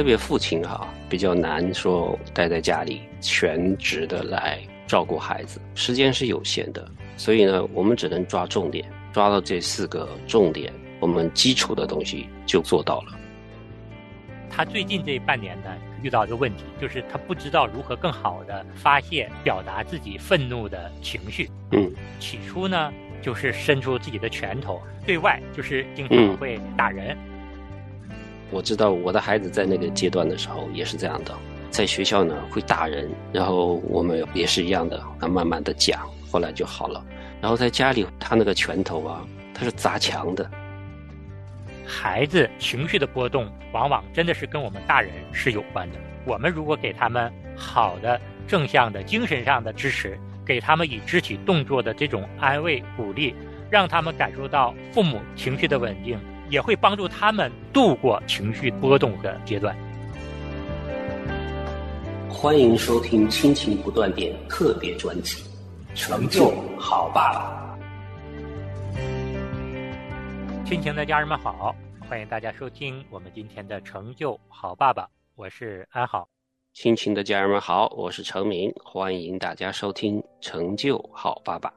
特别父亲哈比较难说待在家里全职的来照顾孩子，时间是有限的，所以呢，我们只能抓重点，抓到这四个重点，我们基础的东西就做到了。他最近这半年呢，遇到一个问题，就是他不知道如何更好的发泄、表达自己愤怒的情绪。嗯，起初呢，就是伸出自己的拳头，对外就是经常会打人。我知道我的孩子在那个阶段的时候也是这样的，在学校呢会打人，然后我们也是一样的，那慢慢的讲，后来就好了。然后在家里，他那个拳头啊，他是砸墙的。孩子情绪的波动，往往真的是跟我们大人是有关的。我们如果给他们好的正向的精神上的支持，给他们以肢体动作的这种安慰鼓励，让他们感受到父母情绪的稳定，也会帮助他们度过情绪波动的阶段。欢迎收听《亲情不断电》特别专辑，成就好爸爸。亲情的家人们好，欢迎大家收听我们今天的《成就好爸爸》，我是安好。亲情的家人们好，我是程明，欢迎大家收听《成就好爸爸》。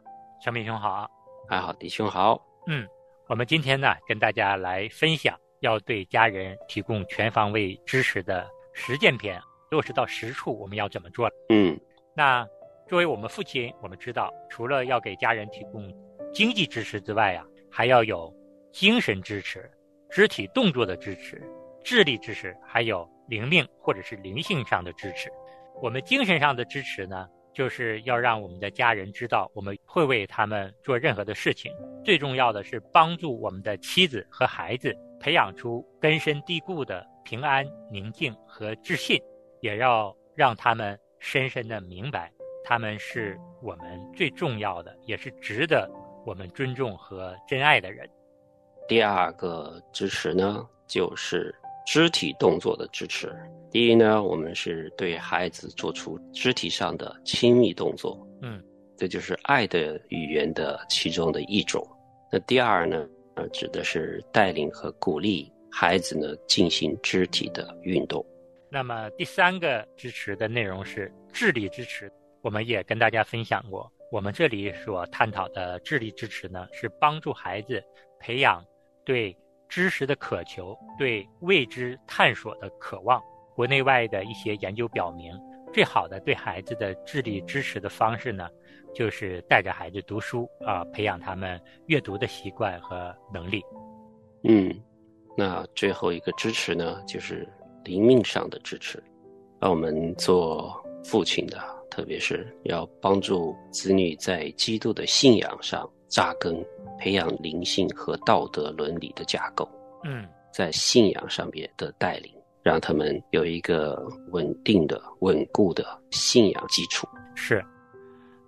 程明兄好，安好弟兄好。嗯，我们今天呢，跟大家来分享要对家人提供全方位支持的实践篇，落实到实处，我们要怎么做？嗯，那作为我们父亲，我们知道，除了要给家人提供经济支持之外啊，还要有。精神支持、肢体动作的支持、智力支持，还有灵命或者是灵性上的支持。我们精神上的支持呢，就是要让我们的家人知道我们会为他们做任何的事情。最重要的是帮助我们的妻子和孩子培养出根深蒂固的平安、宁静和自信，也要让他们深深的明白，他们是我们最重要的，也是值得我们尊重和珍爱的人。第二个支持呢，就是肢体动作的支持。第一呢，我们是对孩子做出肢体上的亲密动作，嗯，这就是爱的语言的其中的一种。那第二呢，呃，指的是带领和鼓励孩子呢进行肢体的运动。那么第三个支持的内容是智力支持，我们也跟大家分享过。我们这里所探讨的智力支持呢，是帮助孩子培养。对知识的渴求，对未知探索的渴望，国内外的一些研究表明，最好的对孩子的智力支持的方式呢，就是带着孩子读书啊，培养他们阅读的习惯和能力。嗯，那最后一个支持呢，就是灵命上的支持，那我们做父亲的，特别是要帮助子女在基督的信仰上扎根。培养灵性和道德伦理的架构，嗯，在信仰上面的带领，让他们有一个稳定的、稳固的信仰基础。是，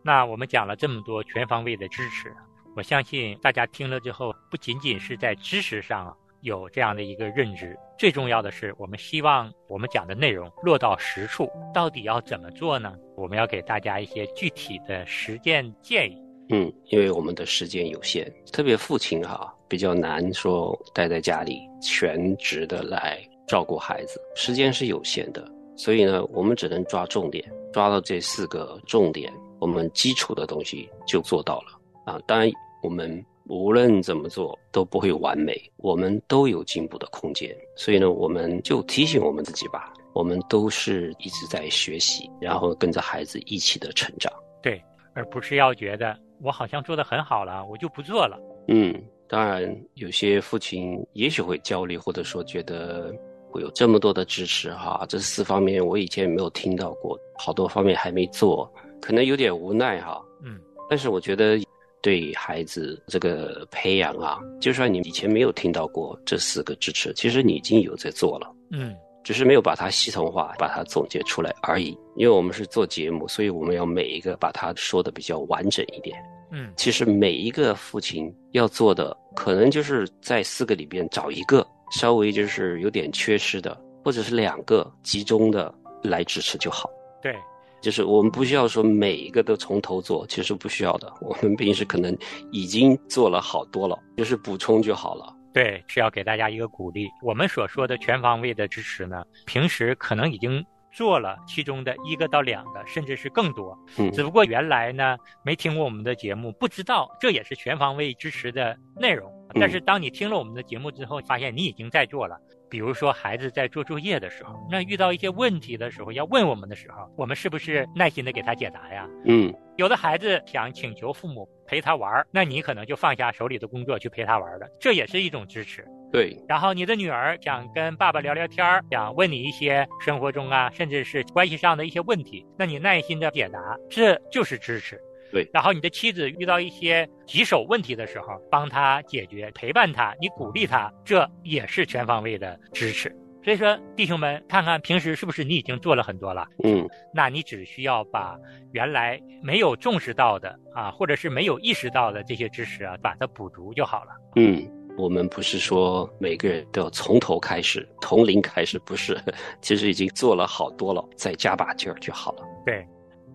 那我们讲了这么多全方位的支持，我相信大家听了之后，不仅仅是在知识上有这样的一个认知，最重要的是，我们希望我们讲的内容落到实处，到底要怎么做呢？我们要给大家一些具体的实践建议。嗯，因为我们的时间有限，特别父亲哈比较难说待在家里全职的来照顾孩子，时间是有限的，所以呢，我们只能抓重点，抓到这四个重点，我们基础的东西就做到了啊。当然，我们无论怎么做都不会完美，我们都有进步的空间，所以呢，我们就提醒我们自己吧，我们都是一直在学习，然后跟着孩子一起的成长，对，而不是要觉得。我好像做的很好了，我就不做了。嗯，当然，有些父亲也许会焦虑，或者说觉得会有这么多的支持哈，这四方面我以前没有听到过，好多方面还没做，可能有点无奈哈。嗯，但是我觉得对孩子这个培养啊，就算你以前没有听到过这四个支持，其实你已经有在做了。嗯。只是没有把它系统化，把它总结出来而已。因为我们是做节目，所以我们要每一个把它说的比较完整一点。嗯，其实每一个父亲要做的，可能就是在四个里边找一个稍微就是有点缺失的，或者是两个集中的来支持就好。对，就是我们不需要说每一个都从头做，其实不需要的。我们平时可能已经做了好多了，就是补充就好了。对，是要给大家一个鼓励。我们所说的全方位的支持呢，平时可能已经做了其中的一个到两个，甚至是更多。嗯只不过原来呢没听过我们的节目，不知道这也是全方位支持的内容。嗯但是当你听了我们的节目之后，发现你已经在做了。比如说孩子在做作业的时候，那遇到一些问题的时候，要问我们的时候，我们是不是耐心的给他解答呀？嗯有的孩子想请求父母陪他玩儿，那你可能就放下手里的工作去陪他玩儿了，这也是一种支持。对，然后你的女儿想跟爸爸聊聊天儿，想问你一些生活中啊，甚至是关系上的一些问题，那你耐心的解答，这就是支持。对然后你的妻子遇到一些棘手问题的时候，帮她解决，陪伴她，你鼓励她，这也是全方位的支持。所以说，弟兄们，看看平时是不是你已经做了很多了？嗯那你只需要把原来没有重视到的啊，或者是没有意识到的这些知识啊，把它补足就好了。嗯。我们不是说每个人都要从头开始，从零开始，不是，其实已经做了好多了，再加把劲儿就好了。对，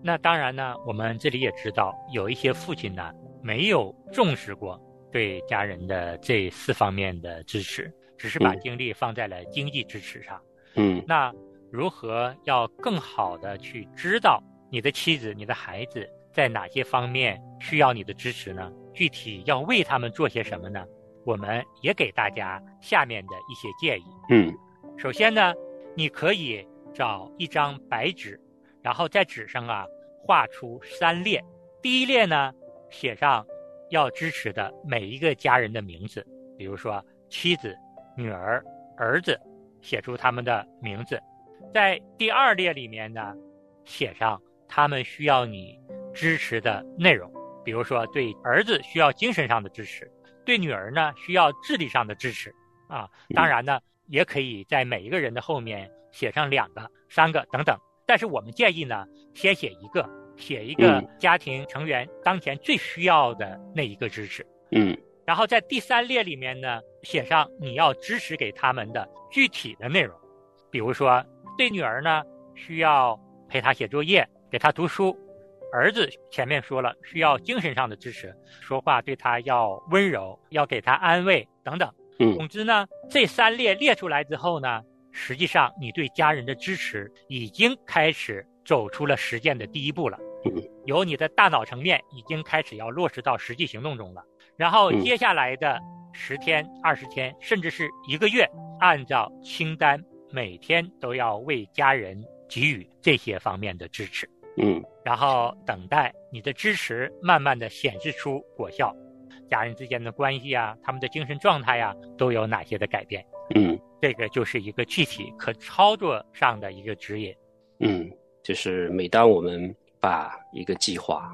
那当然呢，我们这里也知道，有一些父亲呢没有重视过对家人的这四方面的支持，只是把嗯精力放在了经济支持上。嗯那如何要更好的去知道你的妻子、你的孩子在哪些方面需要你的支持呢？具体要为他们做些什么呢？我们也给大家下面的一些建议。嗯首先呢，你可以找一张白纸，然后在纸上啊画出三列。第一列呢，写上要支持的每一个家人的名字，比如说妻子、女儿、儿子，写出他们的名字。在第二列里面呢，写上他们需要你支持的内容，比如说对儿子需要精神上的支持，对女儿呢需要智力上的支持啊。当然呢，也可以在每一个人的后面写上两个、三个等等。但是我们建议呢，先写一个，写一个嗯。家庭成员当前最需要的那一个支持。嗯。然后在第三列里面呢，写上你要支持给他们的具体的内容，比如说对女儿呢，需要陪她写作业，给她读书；儿子前面说了，需要精神上的支持，说话对他要温柔，要给他安慰等等。嗯。总之呢，这三列列出来之后呢，实际上你对家人的支持已经开始走出了实践的第一步了嗯。由你的大脑层面已经开始要落实到实际行动中了。然后嗯接下来的十天、二十天，甚至是一个月，按照清单，每天都要为家人给予这些方面的支持。嗯然后等待你的支持慢慢的显示出果效，家人之间的关系啊，他们的精神状态呀、都有哪些的改变？嗯这个就是一个具体可操作上的一个指引。嗯，就是每当我们把一个计划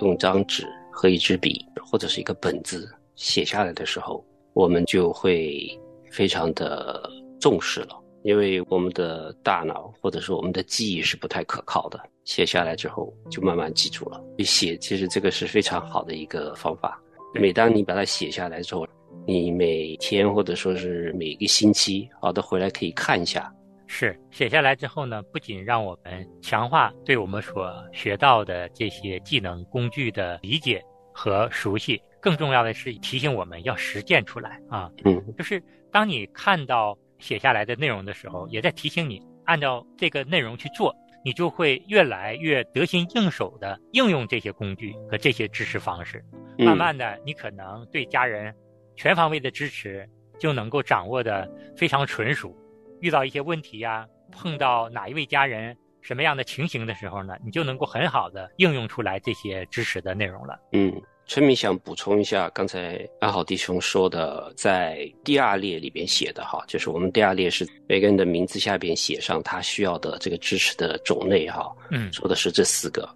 用张纸和一支笔或者是一个本子写下来的时候，我们就会非常的重视了，因为我们的大脑或者是我们的记忆是不太可靠的，写下来之后就慢慢记住了。写其实这个是非常好的一个方法，每当你把它写下来之后，你每天或者说是每个星期，好的回来可以看一下，是写下来之后呢，不仅让我们强化对我们所学到的这些技能工具的理解和熟悉，更重要的是提醒我们要实践出来啊。嗯就是当你看到写下来的内容的时候，也在提醒你按照这个内容去做，你就会越来越得心应手的应用这些工具和这些知识方式。嗯慢慢的，你可能对家人全方位的支持就能够掌握的非常纯熟。遇到一些问题呀、碰到哪一位家人什么样的情形的时候呢，你就能够很好的应用出来这些支持的内容了。嗯，春明想补充一下刚才安好弟兄说的，在第二列里边写的哈，就是我们第二列是每个人的名字下边写上他需要的这个支持的种类哈，嗯，说的是这四个。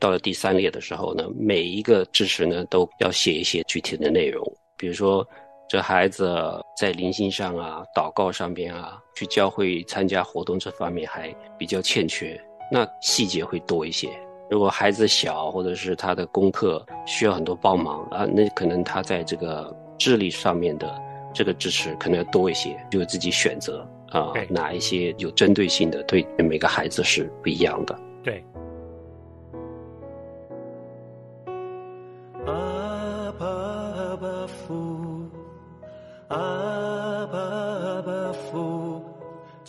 到了第三列的时候呢，每一个支持呢都要写一些具体的内容，比如说这孩子在灵性上啊、祷告上边啊、去教会参加活动这方面还比较欠缺，那细节会多一些。如果孩子小，或者是他的功课需要很多帮忙啊，那可能他在这个智力上面的这个支持可能要多一些，就自己选择啊，哪一些有针对性的，对每个孩子是不一样的。对，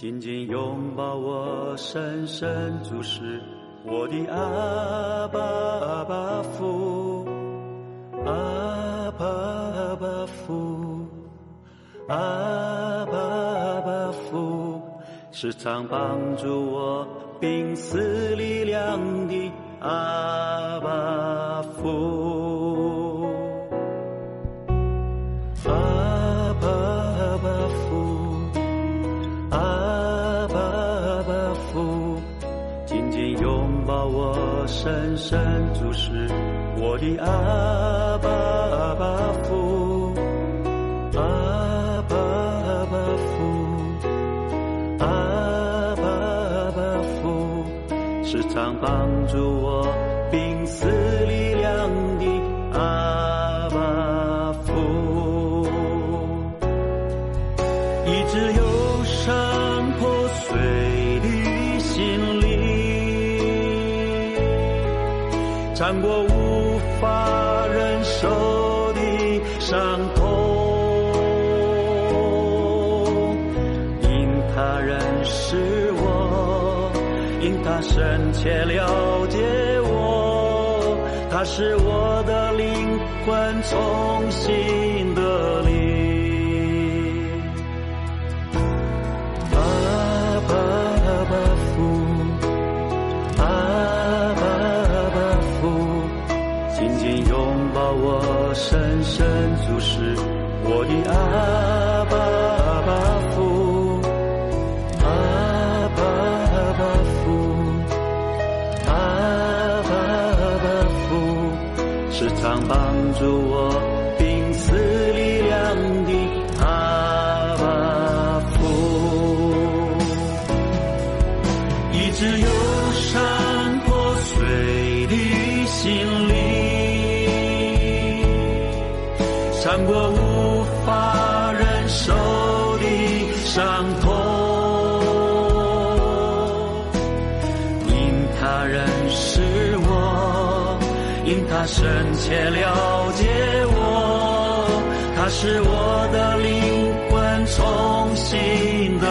紧紧拥抱我，深深注视我的阿爸阿爸父，阿爸阿爸父，阿爸阿爸父，时常帮助我病死力量的阿爸父。深深注视我的阿爸阿爸父，阿爸阿爸父，阿爸阿爸父，时常帮助我病死力量的阿爸父。一直有尝过无法忍受的伤痛，因他认识我，因他深切了解我，他是我的灵魂重新神主是我的阿爸阿爸父，阿爸阿爸父，阿爸阿爸父，时常帮助我尝过无法忍受的伤痛，因他认识我，因他深切了解我，他是我的灵魂重新的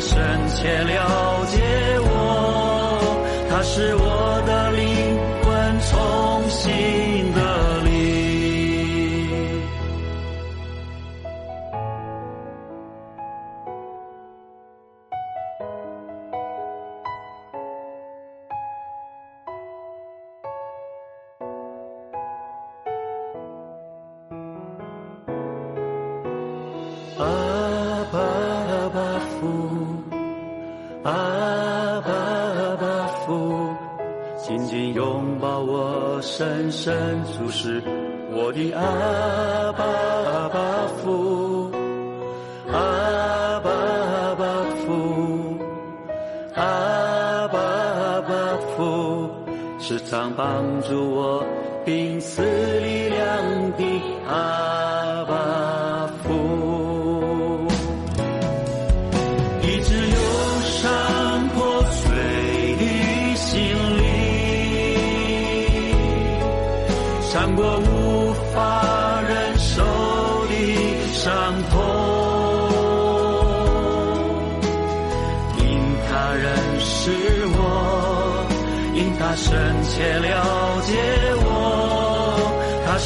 深切了解的阿爸阿爸父，阿爸阿爸父，阿爸阿爸父，时常帮助我病死力量的阿爸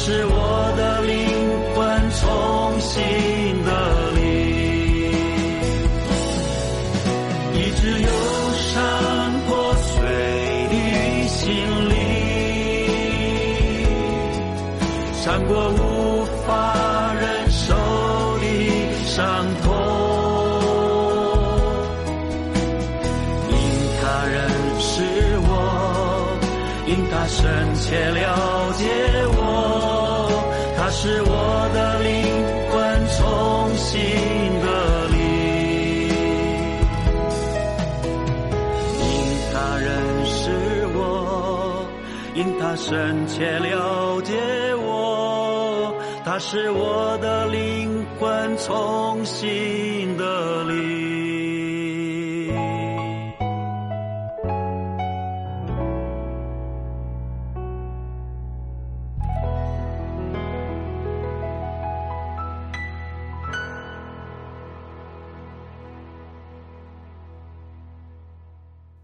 是我的灵魂重新的灵。一直忧伤破碎的心灵，闪过无法忍受的伤痛，因他认识我，因他深切了解我，是我的灵魂重新的灵。因他认识我因他深切了解我，他使我的灵魂重新的力。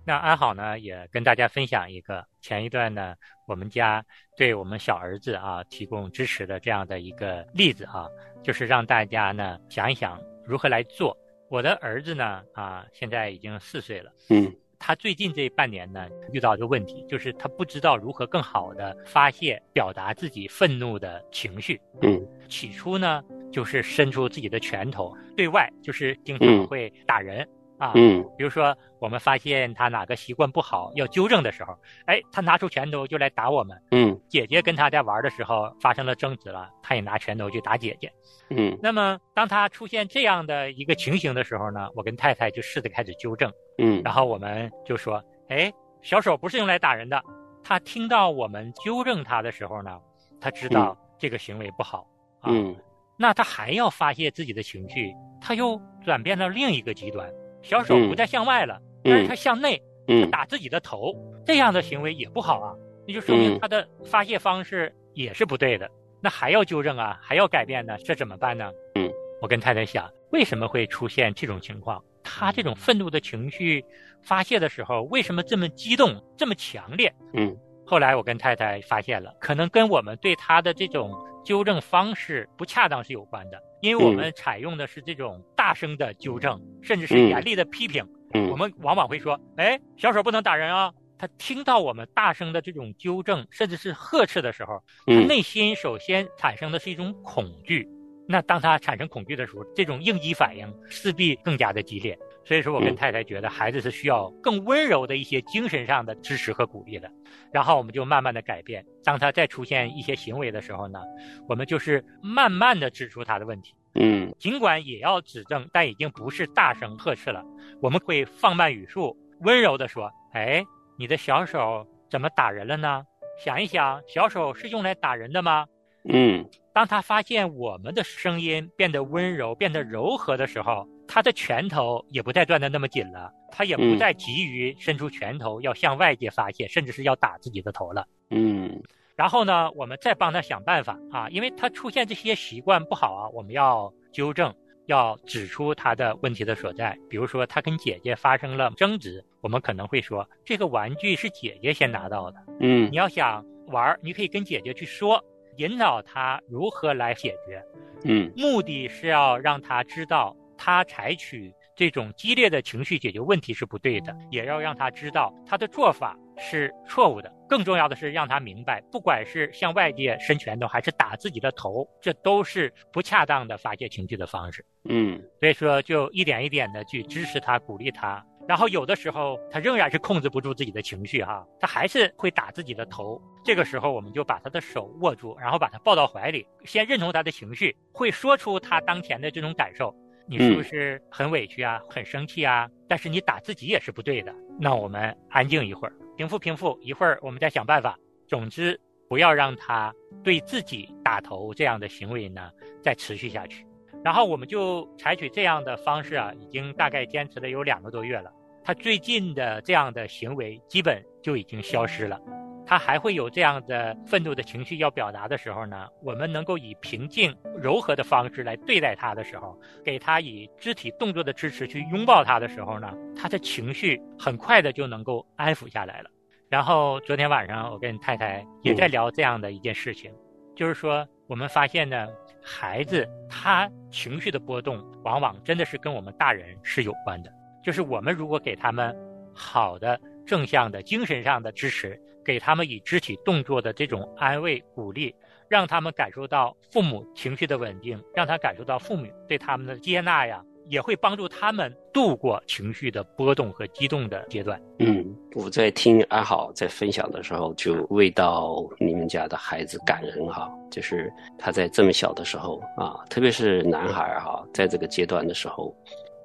那安好呢，也跟大家分享一个前一段呢，我们家对我们小儿子啊提供支持的这样的一个例子啊，就是让大家呢想一想如何来做。我的儿子呢啊，现在已经四岁了，嗯，他最近这半年呢遇到一个问题，就是他不知道如何更好的发泄、表达自己愤怒的情绪。嗯，起初呢就是伸出自己的拳头对外，就是经常会打人。啊，嗯，比如说我们发现他哪个习惯不好要纠正的时候，哎，他拿出拳头就来打我们。嗯，姐姐跟他在玩的时候发生了争执了，他也拿拳头去打姐姐。嗯，那么当他出现这样的一个情形的时候呢，我跟太太就试着开始纠正。嗯，然后我们就说，哎，小手不是用来打人的。他听到我们纠正他的时候呢，他知道这个行为不好。嗯，那他还要发泄自己的情绪，他又转变到另一个极端。小手不再向外了，但是他向内，嗯，打自己的头，这样的行为也不好啊，那就说明他的发泄方式也是不对的。那还要纠正啊，还要改变呢，这怎么办呢？嗯，我跟太太想，为什么会出现这种情况？他这种愤怒的情绪发泄的时候，为什么这么激动，这么强烈？嗯，后来我跟太太发现了，可能跟我们对他的这种纠正方式不恰当是有关的。因为我们采用的是这种大声的纠正，甚至是严厉的批评，我们往往会说：“哎，小手不能打人啊！”他听到我们大声的这种纠正，甚至是呵斥的时候，他内心首先产生的是一种恐惧。那当他产生恐惧的时候，这种应激反应势必更加的激烈。所以说我跟太太觉得，孩子是需要更温柔的一些精神上的支持和鼓励的。然后我们就慢慢的改变。当他再出现一些行为的时候呢，我们就是慢慢的指出他的问题。嗯，尽管也要指正，但已经不是大声呵斥了。我们会放慢语速，温柔的说：“哎，你的小手怎么打人了呢？想一想，小手是用来打人的吗？”嗯，当他发现我们的声音变得温柔、变得柔和的时候，他的拳头也不再攥得那么紧了，他也不再急于伸出拳头要向外界发泄，甚至是要打自己的头了。嗯，然后呢，我们再帮他想办法啊，因为他出现这些习惯不好啊，我们要纠正，要指出他的问题的所在。比如说，他跟姐姐发生了争执，我们可能会说，这个玩具是姐姐先拿到的，嗯，你要想玩，你可以跟姐姐去说。引导他如何来解决，嗯，目的是要让他知道，他采取这种激烈的情绪解决问题是不对的，也要让他知道他的做法是错误的。更重要的是让他明白，不管是向外界伸拳头，还是打自己的头，这都是不恰当的发泄情绪的方式。嗯，所以说，就一点一点的去支持他，鼓励他。然后有的时候他仍然是控制不住自己的情绪哈，他还是会打自己的头。这个时候我们就把他的手握住，然后把他抱到怀里，先认同他的情绪，会说出他当前的这种感受。你是不是很委屈啊，很生气啊？但是你打自己也是不对的。那我们安静一会儿，平复平复，一会儿我们再想办法。总之，不要让他对自己打头这样的行为呢再持续下去。然后我们就采取这样的方式啊，已经大概坚持了有两个多月了。他最近的这样的行为基本就已经消失了。他还会有这样的愤怒的情绪要表达的时候呢，我们能够以平静柔和的方式来对待他的时候，给他以肢体动作的支持去拥抱他的时候呢，他的情绪很快的就能够安抚下来了。然后昨天晚上我跟太太也在聊这样的一件事情，就是说我们发现呢。孩子他情绪的波动，往往真的是跟我们大人是有关的。就是我们如果给他们好的正向的精神上的支持，给他们以肢体动作的这种安慰鼓励，让他们感受到父母情绪的稳定，让他感受到父母对他们的接纳呀。也会帮助他们度过情绪的波动和激动的阶段。嗯，我在听阿好在分享的时候，就为到你们家的孩子感人哈。就是他在这么小的时候啊，特别是男孩哈，在这个阶段的时候，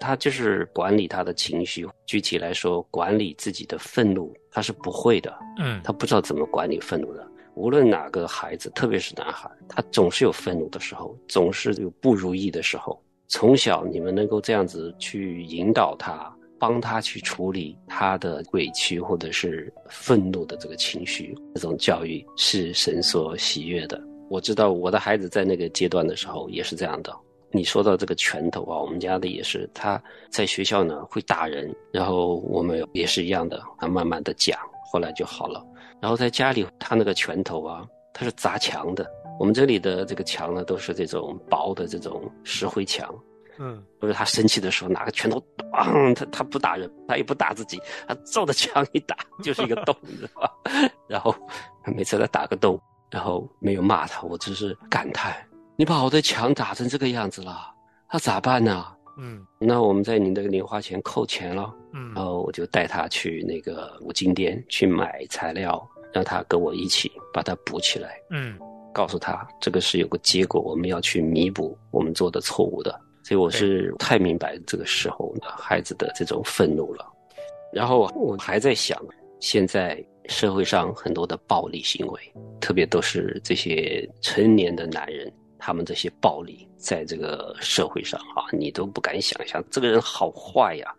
他就是管理他的情绪。具体来说，管理自己的愤怒，他是不会的，嗯他不知道怎么管理愤怒的。无论哪个孩子，特别是男孩，他总是有愤怒的时候，总是有不如意的时候。从小你们能够这样子去引导他，帮他去处理他的委屈或者是愤怒的这个情绪，这种教育是神所喜悦的。我知道我的孩子在那个阶段的时候也是这样的。你说到这个拳头啊，我们家的也是，他在学校呢会打人，然后我们也是一样的，他，慢慢的讲，后来就好了。然后在家里，他那个拳头啊，他是砸墙的。我们这里的这个墙呢，都是这种薄的这种石灰墙。嗯或者他生气的时候拿个拳头，砰！他他不打人，他也不打自己，他照着墙一打就是一个洞，你知道吧？然后每次他打个洞，然后没有骂他，我只是感叹：你把我的墙打成这个样子了，那咋办呢？嗯那我们在你的零花钱扣钱了。嗯然后我就带他去那个五金店去买材料，让他跟我一起把它补起来，嗯告诉他这个是有个结果，我们要去弥补我们做的错误的。所以我是太明白这个时候的孩子的这种愤怒了。然后我还在想，现在社会上很多的暴力行为，特别都是这些成年的男人，他们这些暴力在这个社会上啊，你都不敢想象，这个人好坏呀，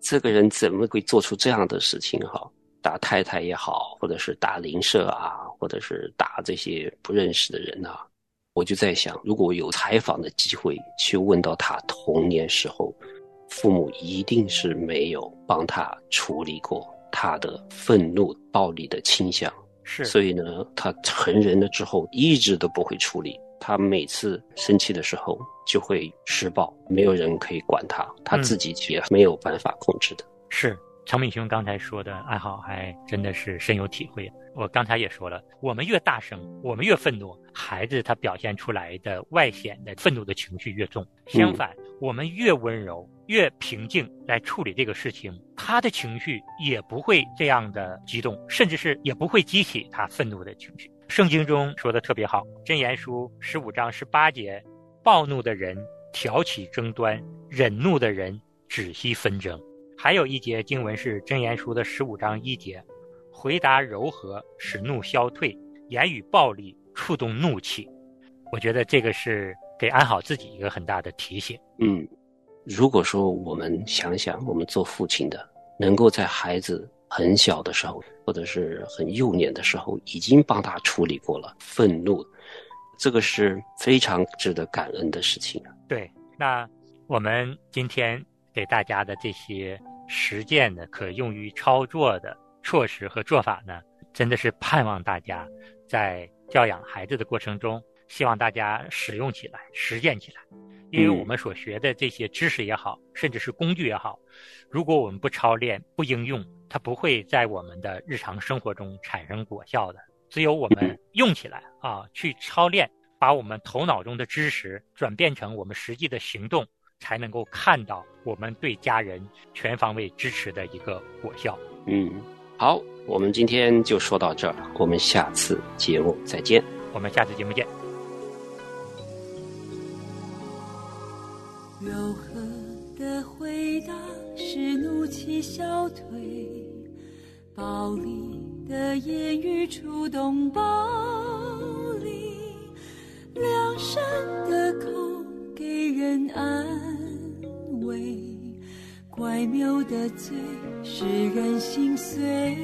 这个人怎么会做出这样的事情？哈，打太太也好，或者是打邻舍啊，或者是打这些不认识的人啊。我就在想，如果有采访的机会去问到他童年时候，父母一定是没有帮他处理过他的愤怒、暴力的倾向，是，所以呢，他成人了之后一直都不会处理。他每次生气的时候就会施暴，没有人可以管他，他自己也没有办法控制的。是长敏兄刚才说的，爱好还真的是深有体会。我刚才也说了，我们越大声，我们越愤怒，孩子他表现出来的外显的愤怒的情绪越重。相反，我们越温柔、越平静来处理这个事情，他的情绪也不会这样的激动，甚至是也不会激起他愤怒的情绪。圣经中说的特别好，《箴言书》十五章十八节：暴怒的人挑起争端，忍怒的人止息纷争。还有一节经文是《箴言书》的十五章一节，回答柔和，使怒消退；言语暴力，触动怒气。我觉得这个是给安好自己一个很大的提醒。嗯，如果说我们想想，我们做父亲的，能够在孩子很小的时候，或者是很幼年的时候，已经帮他处理过了愤怒，这个是非常值得感恩的事情。对，那我们今天给大家的这些实践的、可用于操作的措施和做法呢，真的是盼望大家在教养孩子的过程中，希望大家使用起来、实践起来。因为我们所学的这些知识也好，甚至是工具也好，如果我们不操练、不应用，它不会在我们的日常生活中产生果效的。只有我们用起来啊，去操练，把我们头脑中的知识转变成我们实际的行动，才能够看到我们对家人全方位支持的一个果效。嗯，好，我们今天就说到这儿，我们下次节目再见。我们下次节目见。柔和的回答使怒气消退，暴力的言语触动暴力，良善的口给人安慰，怪谬的嘴使人心碎。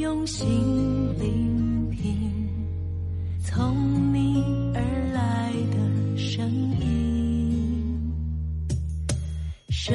用心聆听，从你而来的声音。声